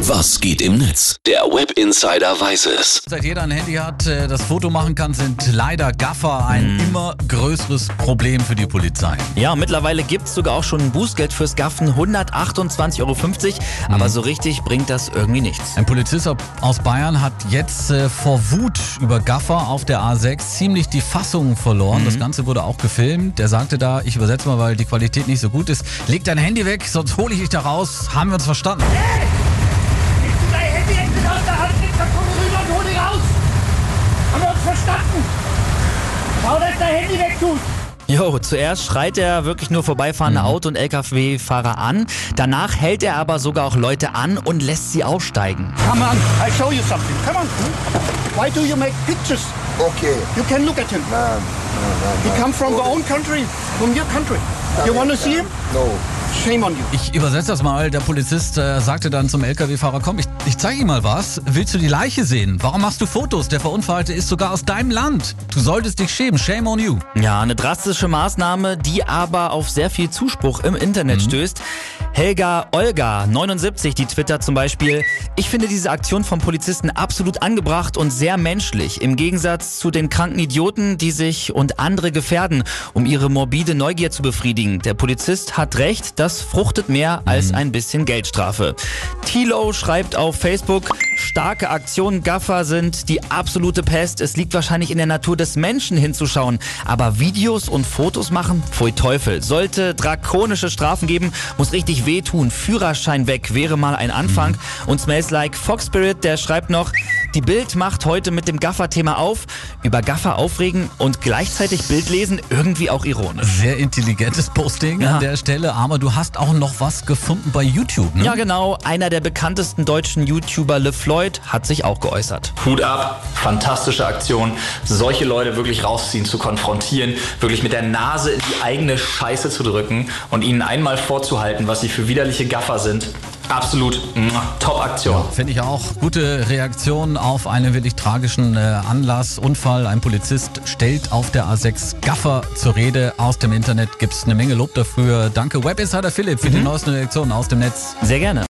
Was geht im Netz? Der Web Insider weiß es. Seit jeder ein Handy hat, äh, das Foto machen kann, sind leider Gaffer ein immer größeres Problem für die Polizei. Ja, mittlerweile gibt es sogar auch schon ein Bußgeld fürs Gaffen, 128,50 Euro. Aber so richtig bringt das irgendwie nichts. Ein Polizist aus Bayern hat jetzt äh, vor Wut über Gaffer auf der A6 ziemlich die Fassung verloren. Das Ganze wurde auch gefilmt. Der sagte da, ich übersetze mal, weil die Qualität nicht so gut ist, leg dein Handy weg, sonst hole ich dich da raus. Haben wir uns verstanden? Nimmst du dein Handy endlich aus der Hand, nimmst das Foto rüber und hol dich raus! Haben wir uns verstanden? Schau, dass dein Handy wegtut! Jo, zuerst schreit er wirklich nur vorbeifahrende Auto- und LKW-Fahrer an. Danach hält er aber sogar auch Leute an und lässt sie aussteigen. Come on, I'll show you something. Come on. Why do you make pictures? Okay. You can look at him. No, no, no, He come from the own country, from your country. You want to see him? No. Shame on you. Ich übersetze das mal. Der Polizist äh, sagte dann zum LKW-Fahrer, komm, ich, ich zeige ihm mal was. Willst du die Leiche sehen? Warum machst du Fotos? Der Verunfallte ist sogar aus deinem Land. Du solltest dich schämen. Shame on you. Ja, eine drastische Maßnahme, die aber auf sehr viel Zuspruch im Internet stößt. Helga Olga, 79, die twittert zum Beispiel, ich finde diese Aktion vom Polizisten absolut angebracht und sehr menschlich. Im Gegensatz zu den kranken Idioten, die sich und andere gefährden, um ihre morbide Neugier zu befriedigen. Der Polizist hat recht, das fruchtet mehr als ein bisschen Geldstrafe. Tilo schreibt auf Facebook, Starke Aktionen Gaffer sind die absolute Pest. Es liegt wahrscheinlich in der Natur des Menschen hinzuschauen. Aber Videos und Fotos machen? Pfui Teufel. Sollte drakonische Strafen geben, muss richtig wehtun. Führerschein weg wäre mal ein Anfang. Und Smells Like Fox Spirit, der schreibt noch, die Bild macht heute mit dem Gaffer-Thema auf. Über Gaffer aufregen und gleichzeitig Bild lesen, irgendwie auch ironisch. Sehr intelligentes Posting Ja. an der Stelle. Aber du hast auch noch was gefunden bei YouTube, ne? Ja, genau. Einer der bekanntesten deutschen YouTuber, LeFloid, hat sich auch geäußert. Hut ab, fantastische Aktion. Solche Leute wirklich rausziehen, zu konfrontieren, wirklich mit der Nase in die eigene Scheiße zu drücken und ihnen einmal vorzuhalten, was sie für widerliche Gaffer sind. Absolut Top-Aktion. Finde ich auch. Gute Reaktion auf einen wirklich tragischen äh, Anlass, Unfall. Ein Polizist stellt auf der A6 Gaffer zur Rede. Aus dem Internet gibt es eine Menge Lob dafür. Danke Web Insider Philipp für die neuesten Reaktionen aus dem Netz. Sehr gerne.